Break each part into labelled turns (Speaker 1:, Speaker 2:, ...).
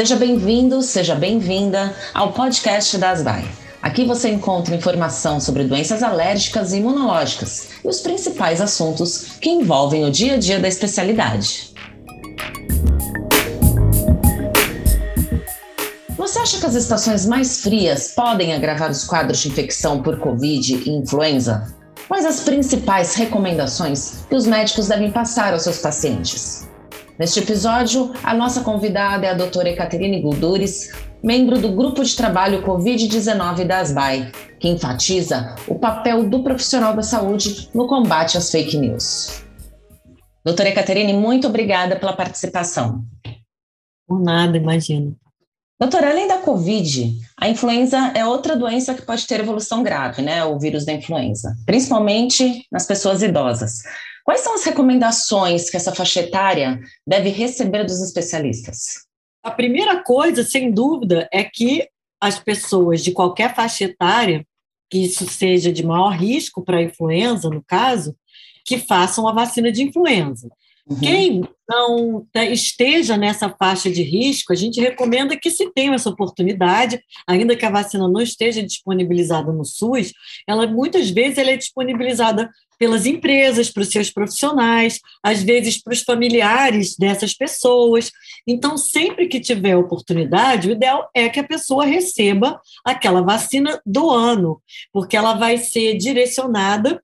Speaker 1: Seja bem-vindo, seja bem-vinda ao podcast da Asdai. Aqui você encontra informação sobre doenças alérgicas e imunológicas e os principais assuntos que envolvem o dia a dia da especialidade. Você acha que as estações mais frias podem agravar os quadros de infecção por Covid e influenza? Quais as principais recomendações que os médicos devem passar aos seus pacientes? Neste episódio, a nossa convidada é a doutora Ekaterine Gulduris, membro do Grupo de Trabalho Covid-19 da ASBAI, que enfatiza o papel do profissional da saúde no combate às fake news. Doutora Ekaterine, muito obrigada pela participação.
Speaker 2: Por nada, imagino.
Speaker 1: Doutora, além da Covid, a influenza é outra doença que pode ter evolução grave, né? O vírus da influenza, principalmente nas pessoas idosas. Quais são as recomendações que essa faixa etária deve receber dos especialistas?
Speaker 2: A primeira coisa, sem dúvida, é que as pessoas de qualquer faixa etária, que isso seja de maior risco para a influenza, no caso, que façam a vacina de influenza. Uhum. Quem não esteja nessa faixa de risco, a gente recomenda que se tenha essa oportunidade, ainda que a vacina não esteja disponibilizada no SUS, ela muitas vezes ela é disponibilizada pelas empresas, para os seus profissionais, às vezes para os familiares dessas pessoas. Então, sempre que tiver oportunidade, o ideal é que a pessoa receba aquela vacina do ano, porque ela vai ser direcionada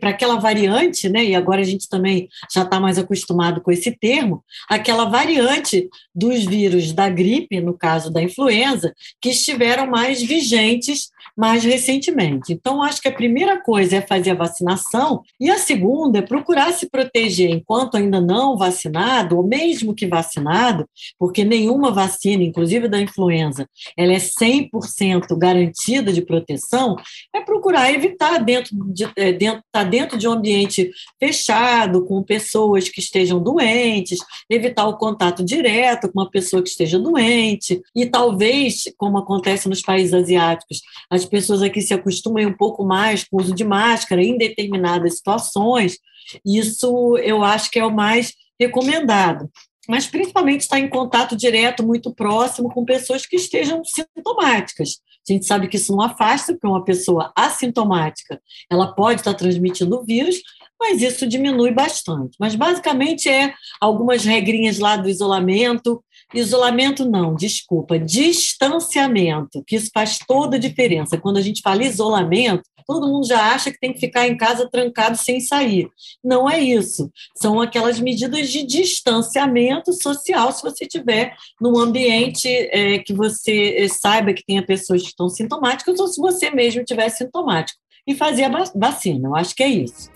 Speaker 2: para aquela variante, né? E agora a gente também já está mais acostumado com esse termo, aquela variante dos vírus da gripe, no caso da influenza, que estiveram mais vigentes mais recentemente. Então, acho que a primeira coisa é fazer a vacinação e a segunda é procurar se proteger enquanto ainda não vacinado, ou mesmo que vacinado, porque nenhuma vacina, inclusive da influenza, ela é 100% garantida de proteção, é procurar evitar dentro de é, dentro, tá dentro de um ambiente fechado, com pessoas que estejam doentes, evitar o contato direto com uma pessoa que esteja doente, e talvez, como acontece nos países asiáticos, as pessoas aqui se acostumem um pouco mais com o uso de máscara em determinadas situações. Isso eu acho que é o mais recomendado. Mas principalmente estar em contato direto, muito próximo, com pessoas que estejam sintomáticas. A gente sabe que isso não afasta, porque uma pessoa assintomática ela pode estar transmitindo o vírus, mas isso diminui bastante. Mas basicamente é algumas regrinhas lá do isolamento. Isolamento não, desculpa, distanciamento, que isso faz toda a diferença. Quando a gente fala isolamento, todo mundo já acha que tem que ficar em casa trancado sem sair. Não é isso. São aquelas medidas de distanciamento social, se você estiver num ambiente é, que você é, saiba que tenha pessoas que estão sintomáticas, ou se você mesmo estiver sintomático. E fazer a vacina, eu acho que é isso.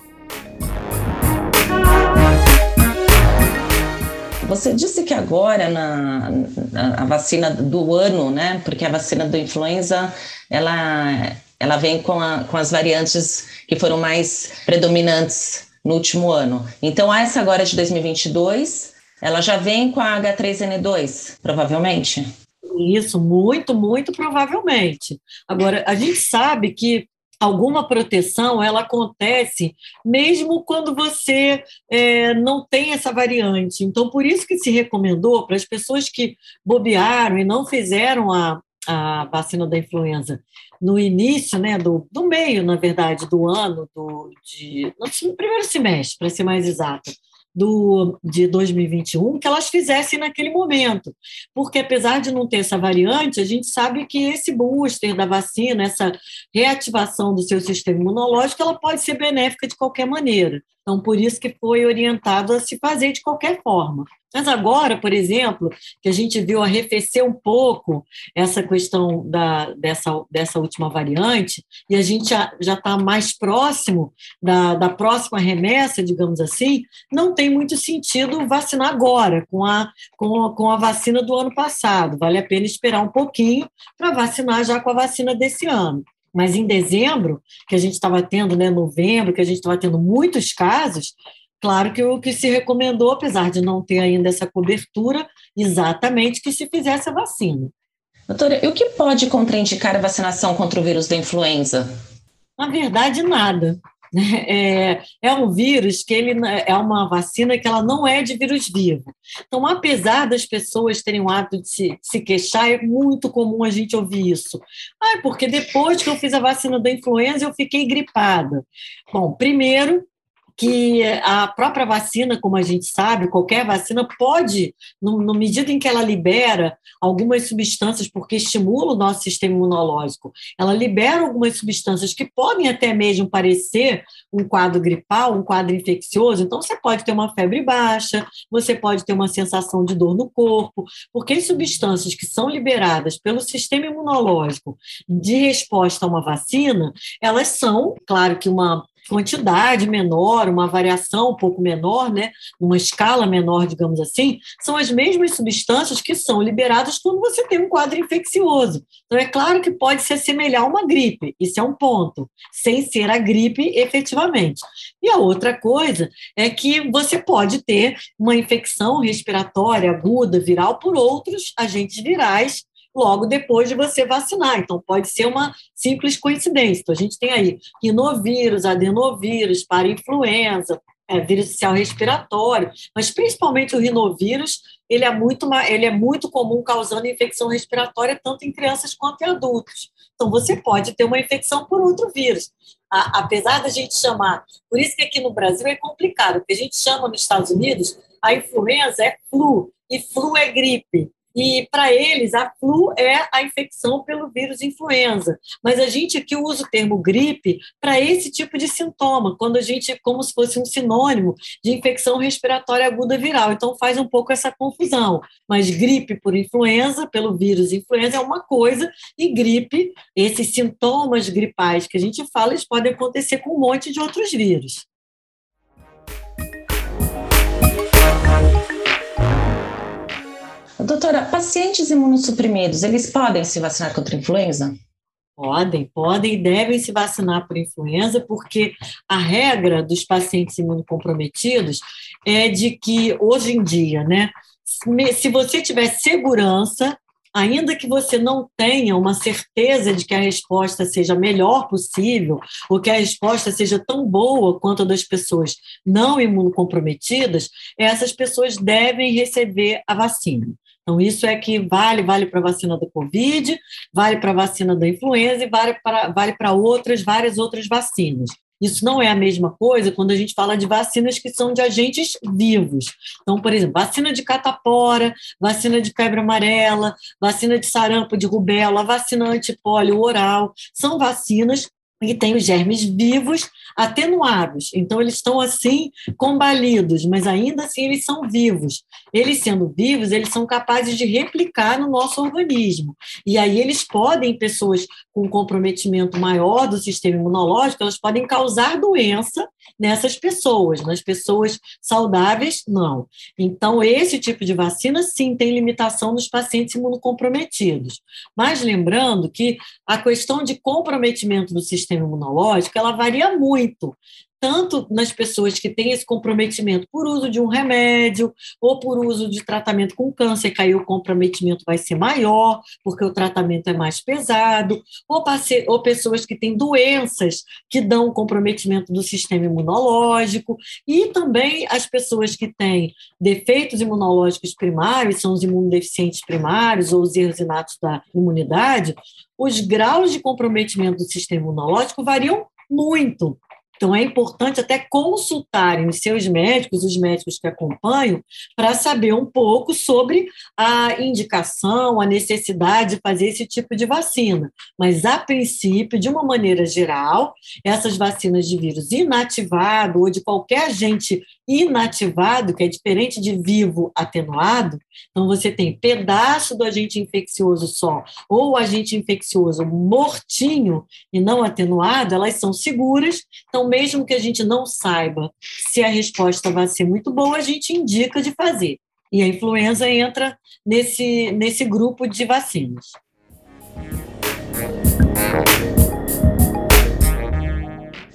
Speaker 1: Você disse que agora na, na, a vacina do ano, né? Porque a vacina do influenza ela, ela vem com, a, com as variantes que foram mais predominantes no último ano. Então, essa agora de 2022, ela já vem com a H3N2, provavelmente?
Speaker 2: Isso, muito, muito provavelmente. Agora, a gente sabe que alguma proteção ela acontece mesmo quando você é, não tem essa variante. Então, por isso que se recomendou para as pessoas que bobearam e não fizeram a, a vacina da influenza no início, né, do, do meio, na verdade, do ano, do, de, no primeiro semestre, para ser mais exata, do, de 2021 que elas fizessem naquele momento. Porque, apesar de não ter essa variante, a gente sabe que esse booster da vacina, essa reativação do seu sistema imunológico, ela pode ser benéfica de qualquer maneira. Então, por isso que foi orientado a se fazer de qualquer forma. Mas agora, por exemplo, que a gente viu arrefecer um pouco essa questão da, dessa, dessa última variante, e a gente já está mais próximo da, da próxima remessa, digamos assim, não tem muito sentido vacinar agora, com a, com, a, com a vacina do ano passado. Vale a pena esperar um pouquinho para vacinar já com a vacina desse ano. Mas em dezembro, que a gente estava tendo, né, novembro, que a gente estava tendo muitos casos, claro que o que se recomendou, apesar de não ter ainda essa cobertura, exatamente que se fizesse a vacina.
Speaker 1: Doutora, e o que pode contraindicar a vacinação contra o vírus da influenza?
Speaker 2: Na verdade, nada. É, é, um vírus que ele é uma vacina que ela não é de vírus vivo. Então, apesar das pessoas terem o hábito de se, se queixar, é muito comum a gente ouvir isso. Ah, porque depois que eu fiz a vacina da influenza, eu fiquei gripada. Bom, primeiro, que a própria vacina, como a gente sabe, qualquer vacina pode, no, medida em que ela libera algumas substâncias, porque estimula o nosso sistema imunológico, ela libera algumas substâncias que podem até mesmo parecer um quadro gripal, um quadro infeccioso. Então, você pode ter uma febre baixa, você pode ter uma sensação de dor no corpo, porque as substâncias que são liberadas pelo sistema imunológico de resposta a uma vacina, elas são, claro que uma quantidade menor, uma variação um pouco menor, né, uma escala menor, digamos assim, são as mesmas substâncias que são liberadas quando você tem um quadro infeccioso. Então, é claro que pode se assemelhar a uma gripe, isso é um ponto, sem ser a gripe efetivamente. E a outra coisa é que você pode ter uma infecção respiratória aguda, viral, por outros agentes virais logo depois de você vacinar. Então, pode ser uma simples coincidência. Então, a gente tem aí rinovírus, adenovírus, para influenza, é, vírus social respiratório, mas principalmente o rinovírus, ele é muito, ele é muito comum causando infecção respiratória tanto em crianças quanto em adultos. Então, você pode ter uma infecção por outro vírus. A, apesar da gente chamar, por isso que aqui no Brasil é complicado, porque a gente chama nos Estados Unidos a influenza é flu, e flu é gripe. E para eles, a flu é a infecção pelo vírus influenza. Mas a gente aqui usa o termo gripe para esse tipo de sintoma, quando a gente, como se fosse um sinônimo de infecção respiratória aguda viral. Então faz um pouco essa confusão. Mas gripe por influenza, pelo vírus influenza, é uma coisa, e gripe, esses sintomas gripais que a gente fala, eles podem acontecer com um monte de outros vírus.
Speaker 1: Pacientes imunossuprimidos, eles podem se vacinar contra a influenza?
Speaker 2: Podem, podem e devem se vacinar por influenza, porque a regra dos pacientes imunocomprometidos é de que, hoje em dia, né, se você tiver segurança, ainda que você não tenha uma certeza de que a resposta seja a melhor possível, ou que a resposta seja tão boa quanto a das pessoas não imunocomprometidas, essas pessoas devem receber a vacina. Então, isso é que vale, vale para a vacina da Covid, vale para a vacina da influenza e vale para vale outras, várias outras vacinas. Isso não é a mesma coisa quando a gente fala de vacinas que são de agentes vivos. Então, por exemplo, vacina de catapora, vacina de febre amarela, vacina de sarampo, de rubéola, vacina antipólio oral, são vacinas e tem os germes vivos atenuados. Então, eles estão assim combalidos, mas ainda assim eles são vivos. Eles sendo vivos, eles são capazes de replicar no nosso organismo. E aí eles podem, pessoas com comprometimento maior do sistema imunológico, elas podem causar doença nessas pessoas. Nas pessoas saudáveis, não. Então, esse tipo de vacina, sim, tem limitação nos pacientes imunocomprometidos. Mas lembrando que a questão de comprometimento do sistema imunológico, ela varia muito tanto nas pessoas que têm esse comprometimento por uso de um remédio ou por uso de tratamento com câncer, que aí o comprometimento vai ser maior, porque o tratamento é mais pesado, ou, ou pessoas que têm doenças que dão comprometimento do sistema imunológico, e também as pessoas que têm defeitos imunológicos primários, são os imunodeficientes primários ou os erros inatos da imunidade, os graus de comprometimento do sistema imunológico variam muito. Então, é importante até consultarem os seus médicos, os médicos que acompanham, para saber um pouco sobre a indicação, a necessidade de fazer esse tipo de vacina. Mas, a princípio, de uma maneira geral, essas vacinas de vírus inativado ou de qualquer agente inativado, que é diferente de vivo atenuado, então você tem pedaço do agente infeccioso só, ou agente infeccioso mortinho e não atenuado, elas são seguras. Então, mesmo que a gente não saiba se a resposta vai ser muito boa, a gente indica de fazer. E a influenza entra nesse, nesse grupo de vacinas.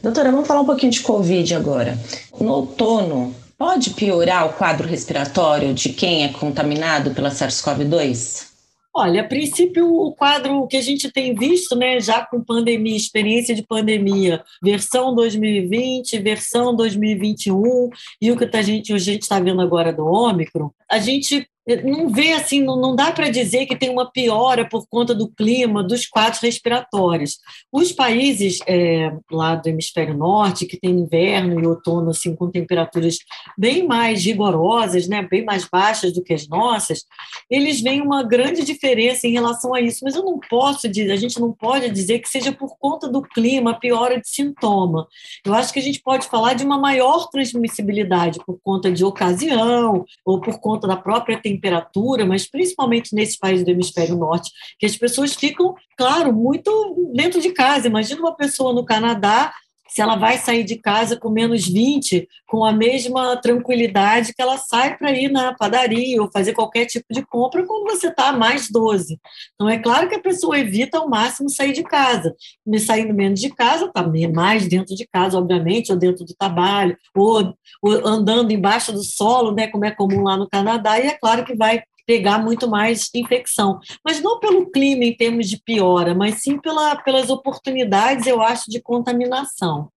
Speaker 1: Doutora, vamos falar um pouquinho de Covid agora. No outono, pode piorar o quadro respiratório de quem é contaminado pela SARS-CoV-2?
Speaker 2: Olha, a princípio, o quadro que a gente tem visto, né, já com pandemia, experiência de pandemia, versão 2020, versão 2021, e o que a gente está vendo agora do Ômicron, a gente não vê assim, não, não dá para dizer que tem uma piora por conta do clima, dos quadros respiratórios. Os países é, lá do hemisfério norte, que tem inverno e outono assim, com temperaturas bem mais rigorosas, né, bem mais baixas do que as nossas, eles veem uma grande diferença em relação a isso. Mas eu não posso dizer, a gente não pode dizer que seja por conta do clima, piora de sintoma. Eu acho que a gente pode falar de uma maior transmissibilidade por conta de ocasião ou por conta da própria temperatura mas principalmente nesses países do hemisfério norte, que as pessoas ficam, claro, muito dentro de casa. Imagina uma pessoa no Canadá se ela vai sair de casa com menos 20, com a mesma tranquilidade que ela sai para ir na padaria ou fazer qualquer tipo de compra quando você está a mais 12. Então, é claro que a pessoa evita ao máximo sair de casa. Me saindo menos de casa, está mais dentro de casa, obviamente, ou dentro do trabalho, ou, ou andando embaixo do solo, né, como é comum lá no Canadá, e é claro que vai pegar muito mais infecção. Mas não pelo clima em termos de piora, mas sim pela, pelas oportunidades, eu acho, de contaminação.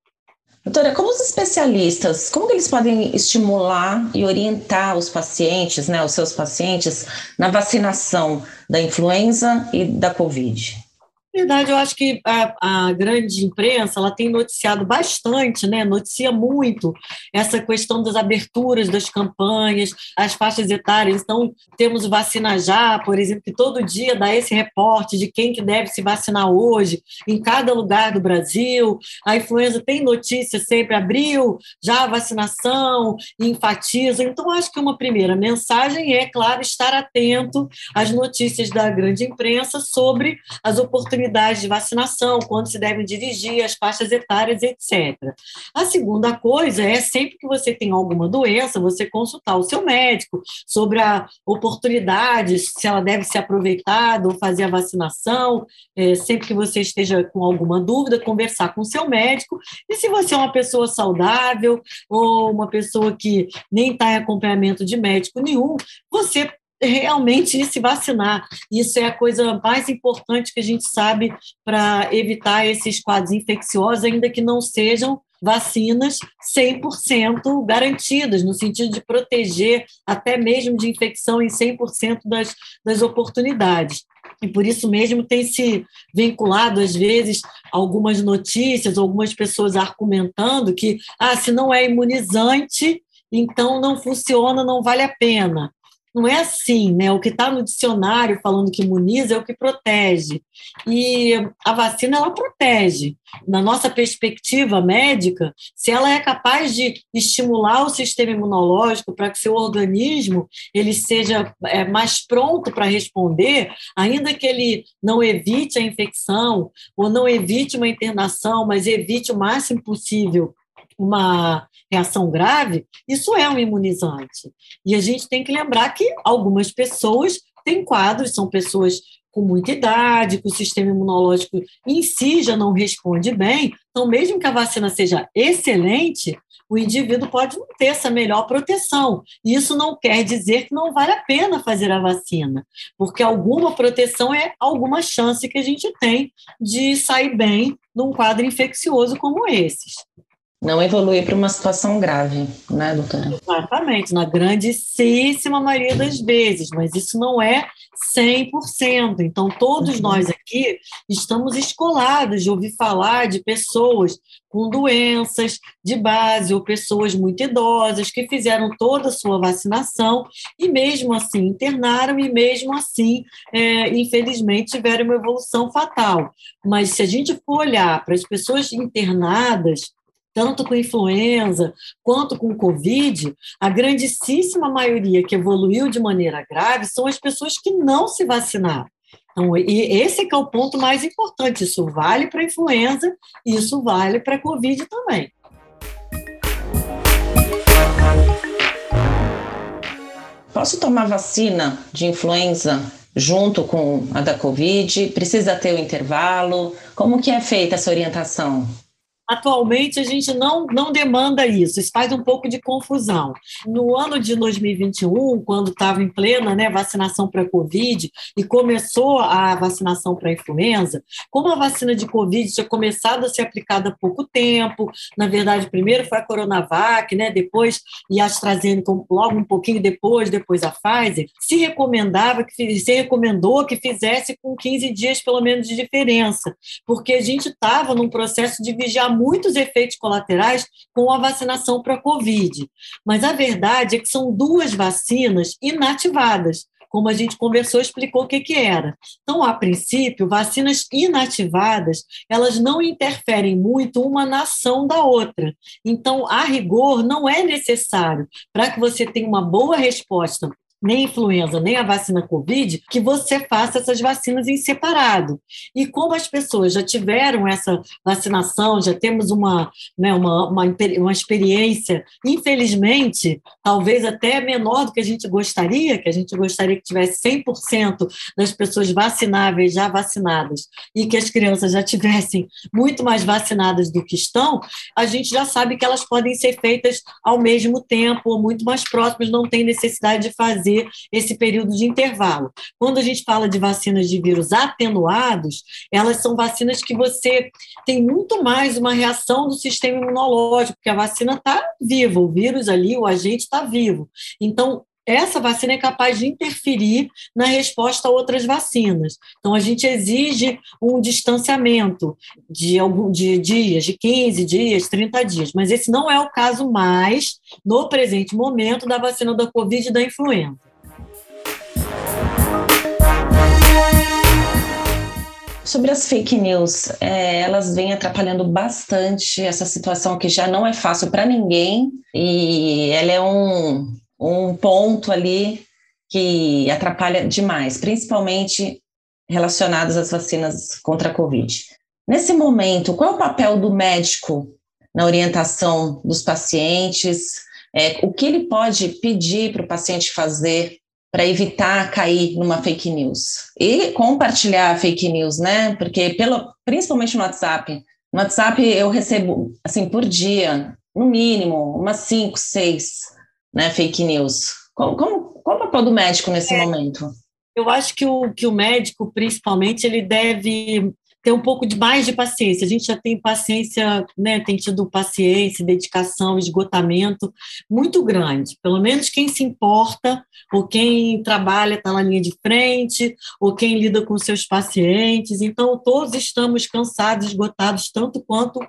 Speaker 1: Doutora, como os especialistas, como eles podem estimular e orientar os pacientes, né, os seus pacientes, na vacinação da influenza e da Covid?
Speaker 2: Verdade, eu acho que a, a, grande imprensa ela tem noticiado bastante, né? noticia muito essa questão das aberturas das campanhas, as faixas etárias. Então, temos o Vacina Já, por exemplo, que todo dia dá esse reporte de quem que deve se vacinar hoje, em cada lugar do Brasil. A influenza tem notícia sempre, abriu já a vacinação, enfatiza. Então, acho que uma primeira mensagem é, claro, estar atento às notícias da grande imprensa sobre as oportunidades oportunidades de vacinação, quando se devem dirigir, as faixas etárias, etc. A segunda coisa é sempre que você tem alguma doença, você consultar o seu médico sobre a oportunidade, se ela deve ser aproveitada ou fazer a vacinação, é, sempre que você esteja com alguma dúvida, conversar com o seu médico. E se você é uma pessoa saudável ou uma pessoa que nem está em acompanhamento de médico nenhum, você realmente se vacinar. Isso é a coisa mais importante que a gente sabe para evitar esses quadros infecciosos, ainda que não sejam vacinas 100% garantidas, no sentido de proteger até mesmo de infecção em 100% das, das oportunidades. E por isso mesmo tem se vinculado, às vezes, algumas notícias, algumas pessoas argumentando que, ah, se não é imunizante, então não funciona, não vale a pena não é assim, né? O que está no dicionário falando que imuniza é o que protege. E a vacina, ela protege. Na nossa perspectiva médica, se ela é capaz de estimular o sistema imunológico para que seu organismo ele seja é, mais pronto para responder, ainda que ele não evite a infecção ou não evite uma internação, mas evite o máximo possível uma reação grave, isso é um imunizante. E a gente tem que lembrar que algumas pessoas têm quadros, são pessoas com muita idade, que o sistema imunológico em si já não responde bem. Então, mesmo que a vacina seja excelente, o indivíduo pode não ter essa melhor proteção. Isso não quer dizer que não vale a pena fazer a vacina, porque alguma proteção é alguma chance que a gente tem de sair bem num quadro infeccioso como esses
Speaker 1: não evoluir para uma situação grave, né, doutora?
Speaker 2: Exatamente, na grandíssima maioria das vezes, mas isso não é 100%. Então, todos uhum. nós aqui estamos escolados de ouvir falar de pessoas com doenças de base ou pessoas muito idosas que fizeram toda a sua vacinação e, mesmo assim, internaram e, mesmo assim, é, infelizmente, tiveram uma evolução fatal. Mas, se a gente for olhar para as pessoas internadas, tanto com influenza quanto com Covid, a grandíssima maioria que evoluiu de maneira grave são as pessoas que não se vacinaram. Então, e esse é, é o ponto mais importante. Isso vale para a influenza, isso vale para Covid também.
Speaker 1: Posso tomar vacina de influenza junto com a da Covid? Precisa ter o um intervalo? Como que é feita essa orientação?
Speaker 2: Atualmente, a gente não, não demanda isso, isso faz um pouco de confusão. No ano de 2021, quando estava em plena né, vacinação para a Covid e começou a vacinação para a influenza, como a vacina de Covid tinha começado a ser aplicada há pouco tempo, na verdade, primeiro foi a Coronavac, né, depois e a AstraZeneca logo um pouquinho depois, depois a Pfizer, se recomendava, que se recomendou que fizesse com 15 dias pelo menos de diferença, porque a gente estava num processo de vigiar muitos efeitos colaterais com a vacinação para a Covid. Mas a verdade é que são duas vacinas inativadas como a gente conversou, explicou o que, que era. Então, a princípio, vacinas inativadas, elas não interferem muito uma na ação da outra. Então, a rigor, não é necessário, para que você tenha uma boa resposta nem influenza, nem a vacina Covid, que você faça essas vacinas em separado. E como as pessoas já tiveram essa vacinação, já temos uma, né, uma, uma, uma experiência, infelizmente, talvez até menor do que a gente gostaria, que a gente gostaria que tivesse 100% das pessoas vacináveis já vacinadas e que as crianças já tivessem muito mais vacinadas do que estão, a gente já sabe que elas podem ser feitas ao mesmo tempo ou muito mais próximas, não tem necessidade de fazer fazer esse período de intervalo. Quando a gente fala de vacinas de vírus atenuados, elas são vacinas que você tem muito mais uma reação do sistema imunológico, porque a vacina está viva, o vírus ali, o agente está vivo. Então, essa vacina é capaz de interferir na resposta a outras vacinas. Então, a gente exige um distanciamento de, algum, de dias, de 15 dias, 30 dias, mas esse não é o caso mais, no presente momento, da vacina da Covid e da influenza.
Speaker 1: Sobre as fake news, é, elas vêm atrapalhando bastante essa situação que já não é fácil para ninguém e ela é um, um ponto ali que atrapalha demais, principalmente relacionados às vacinas contra a Covid. Nesse momento, qual é o papel do médico na orientação dos pacientes? É, o que ele pode pedir para o paciente fazer para evitar cair numa fake news? E compartilhar fake news, né? Porque, pelo, principalmente no WhatsApp, no WhatsApp eu recebo, assim, por dia, no mínimo, umas cinco, seis né, fake news. Como, como, qual o papel do médico nesse é, momento?
Speaker 2: Eu acho que o, que o médico, principalmente, ele deve ter um pouco de mais de paciência. A gente já tem paciência, né, tem tido paciência, dedicação, esgotamento muito grande. Pelo menos quem se importa, ou quem trabalha está na linha de frente, ou quem lida com seus pacientes. Então, todos estamos cansados, esgotados, tanto quanto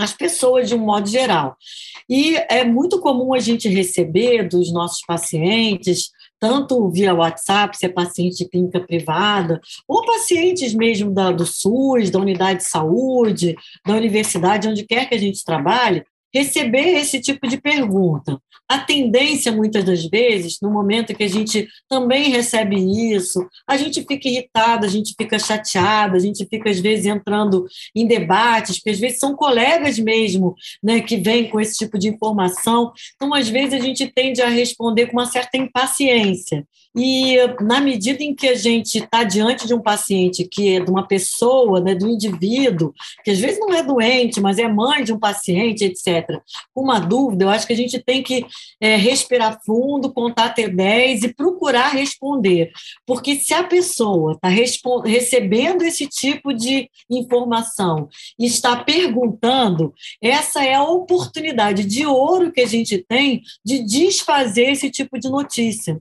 Speaker 2: as pessoas de um modo geral. E é muito comum a gente receber dos nossos pacientes, tanto via WhatsApp, se é paciente de clínica privada, ou pacientes mesmo da, do SUS, da unidade de saúde, da universidade, onde quer que a gente trabalhe, receber esse tipo de pergunta. A tendência, muitas das vezes, no momento que a gente também recebe isso, a gente fica irritada, a gente fica chateada, a gente fica, às vezes, entrando em debates, porque às vezes são colegas mesmo né, que vêm com esse tipo de informação. Então, às vezes, a gente tende a responder com uma certa impaciência. E na medida em que a gente está diante de um paciente que é de uma pessoa, né, do indivíduo, que às vezes não é doente, mas é mãe de um paciente, etc., uma dúvida, eu acho que a gente tem que é, respirar fundo, contar até 10 e procurar responder. Porque se a pessoa está recebendo esse tipo de informação e está perguntando, essa é a oportunidade de ouro que a gente tem de desfazer esse tipo de notícia.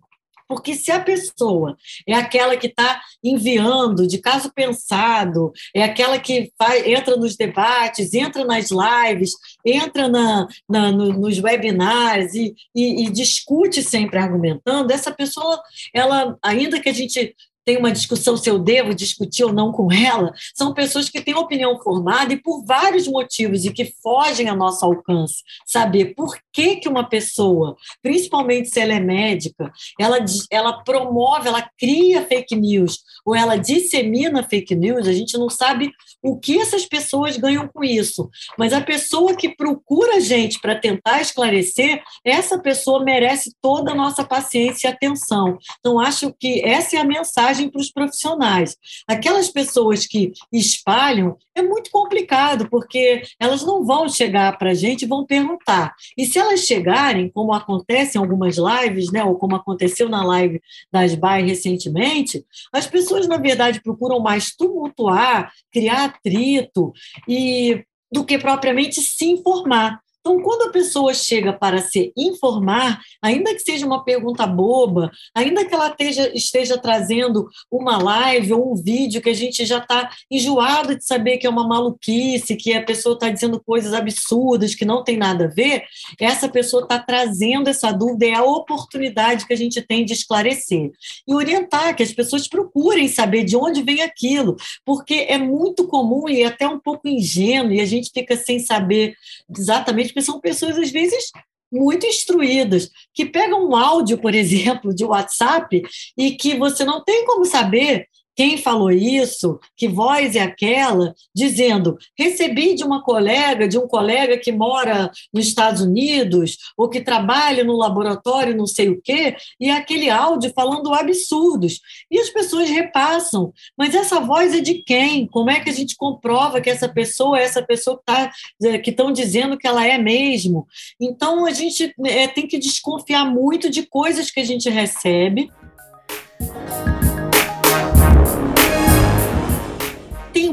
Speaker 2: Porque se a pessoa é aquela que está enviando de caso pensado, é aquela que faz, entra nos debates, entra nas lives, entra na, na no, nos webinars e, e, e discute sempre argumentando, essa pessoa, ela, ainda que a gente tem uma discussão se eu devo discutir ou não com ela, são pessoas que têm opinião formada e por vários motivos e que fogem ao nosso alcance. Saber por que, que uma pessoa, principalmente se ela é médica, ela, ela promove, ela cria fake news ou ela dissemina fake news, a gente não sabe o que essas pessoas ganham com isso. Mas a pessoa que procura a gente para tentar esclarecer, essa pessoa merece toda a nossa paciência e atenção. Então, acho que essa é a mensagem mensagem para os profissionais. Aquelas pessoas que espalham é muito complicado, porque elas não vão chegar para a gente e vão perguntar. E se elas chegarem, como acontece em algumas lives, né, ou como aconteceu na live das BAE recentemente, as pessoas, na verdade, procuram mais tumultuar, criar atrito e do que propriamente se informar. Então, quando a pessoa chega para se informar, ainda que seja uma pergunta boba, ainda que ela esteja, esteja trazendo uma live ou um vídeo que a gente já está enjoado de saber que é uma maluquice, que a pessoa está dizendo coisas absurdas, que não tem nada a ver, essa pessoa está trazendo essa dúvida, é a oportunidade que a gente tem de esclarecer. E orientar que as pessoas procurem saber de onde vem aquilo, porque é muito comum e até um pouco ingênuo, e a gente fica sem saber exatamente porque são pessoas, às vezes, muito instruídas, que pegam um áudio, por exemplo, de WhatsApp e que você não tem como saber quem falou isso, que voz é aquela, dizendo: recebi de uma colega, de um colega que mora nos Estados Unidos, ou que trabalha no laboratório, não sei o quê, e é aquele áudio falando absurdos. E as pessoas repassam, mas essa voz é de quem? Como é que a gente comprova que essa pessoa é essa pessoa que tá, estão dizendo que ela é mesmo? Então a gente é, tem que desconfiar muito de coisas que a gente recebe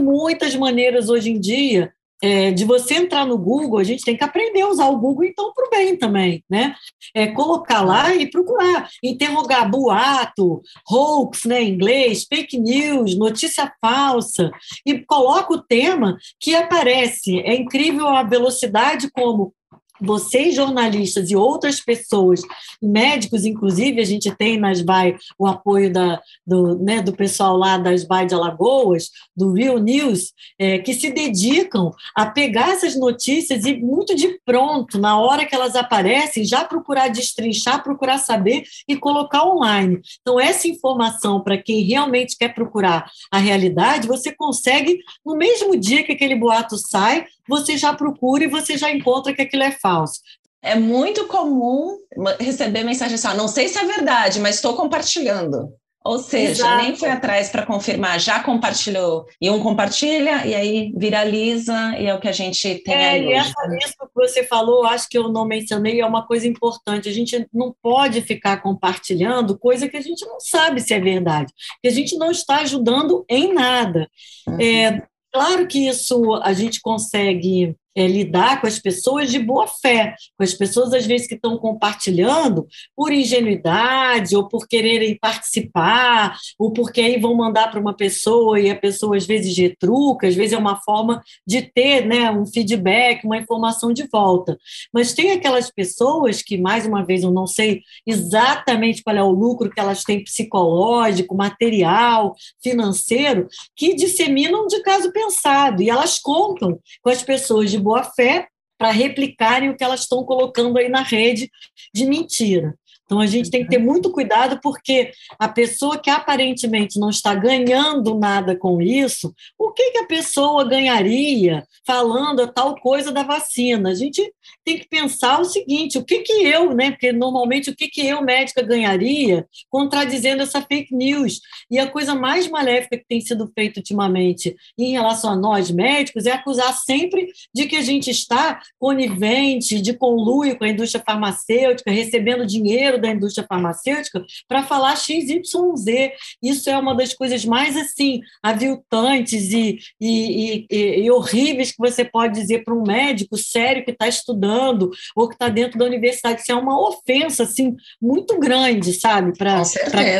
Speaker 2: muitas maneiras hoje em dia é, de você entrar no Google, a gente tem que aprender a usar o Google, então, para o bem também, né? É, colocar lá e procurar, interrogar boato, hoax, né, inglês, fake news, notícia falsa, e coloca o tema que aparece. É incrível a velocidade como vocês jornalistas e outras pessoas, médicos inclusive, a gente tem nas BAE o apoio da, do, né, do pessoal lá das BAE de Alagoas, do Real News, é, que se dedicam a pegar essas notícias e muito de pronto, na hora que elas aparecem, já procurar destrinchar, procurar saber e colocar online. Então, essa informação, para quem realmente quer procurar a realidade, você consegue, no mesmo dia que aquele boato sai, você já procura e você já encontra que aquilo é falso.
Speaker 1: É muito comum receber mensagem assim: ah, não sei se é verdade, mas estou compartilhando. Ou seja, Exato. nem foi atrás para confirmar, já compartilhou. E um compartilha, e aí viraliza, e é o que a gente tem é, aí.
Speaker 2: E essa, isso que você falou, acho que eu não mencionei, é uma coisa importante. A gente não pode ficar compartilhando coisa que a gente não sabe se é verdade, que a gente não está ajudando em nada. Uhum. É, Claro que isso a gente consegue é, lidar com as pessoas de boa fé, com as pessoas, às vezes, que estão compartilhando por ingenuidade, ou por quererem participar, ou porque aí vão mandar para uma pessoa e a pessoa, às vezes, retruca, às vezes é uma forma de ter né, um feedback, uma informação de volta. Mas tem aquelas pessoas que, mais uma vez, eu não sei exatamente qual é o lucro que elas têm psicológico, material, financeiro, que disseminam de caso pensado, e elas contam com as pessoas de boa fé para replicarem o que elas estão colocando aí na rede de mentira. Então a gente tem que ter muito cuidado porque a pessoa que aparentemente não está ganhando nada com isso, o que, que a pessoa ganharia falando tal coisa da vacina? A gente tem que pensar o seguinte: o que, que eu, né? Porque normalmente o que, que eu, médica, ganharia contradizendo essa fake news? E a coisa mais maléfica que tem sido feita ultimamente em relação a nós médicos é acusar sempre de que a gente está conivente, de conluio com a indústria farmacêutica, recebendo dinheiro da indústria farmacêutica para falar XYZ. Isso é uma das coisas mais assim aviltantes e, e, e, e horríveis que você pode dizer para um médico sério que está estudando ou que está dentro da universidade. Isso é uma ofensa assim muito grande, sabe? Para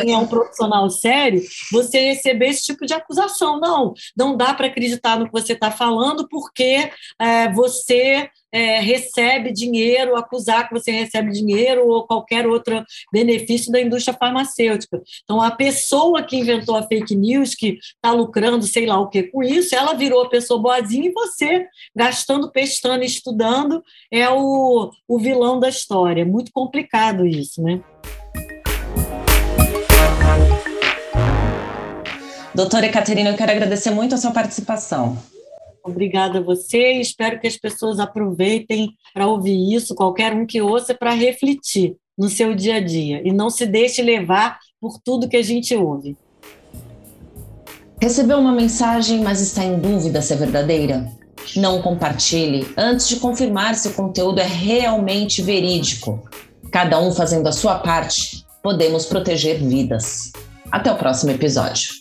Speaker 2: quem é um profissional sério, você receber esse tipo de acusação. Não, não dá para acreditar no que você está falando porque é, você é, recebe dinheiro, acusar que você recebe dinheiro ou qualquer outro benefício da indústria farmacêutica. Então, a pessoa que inventou a fake news, que está lucrando sei lá o que com isso, ela virou a pessoa boazinha e você, gastando, pestando, estudando, é o, o vilão da história. É muito complicado isso, né?
Speaker 1: Doutora Caterina, eu quero agradecer muito a sua participação.
Speaker 2: Obrigada a você e espero que as pessoas aproveitem para ouvir isso, qualquer um que ouça, para refletir no seu dia a dia e não se deixe levar por tudo que a gente ouve.
Speaker 1: Recebeu uma mensagem, mas está em dúvida se é verdadeira? Não compartilhe antes de confirmar se o conteúdo é realmente verídico. Cada um fazendo a sua parte, podemos proteger vidas. Até o próximo episódio.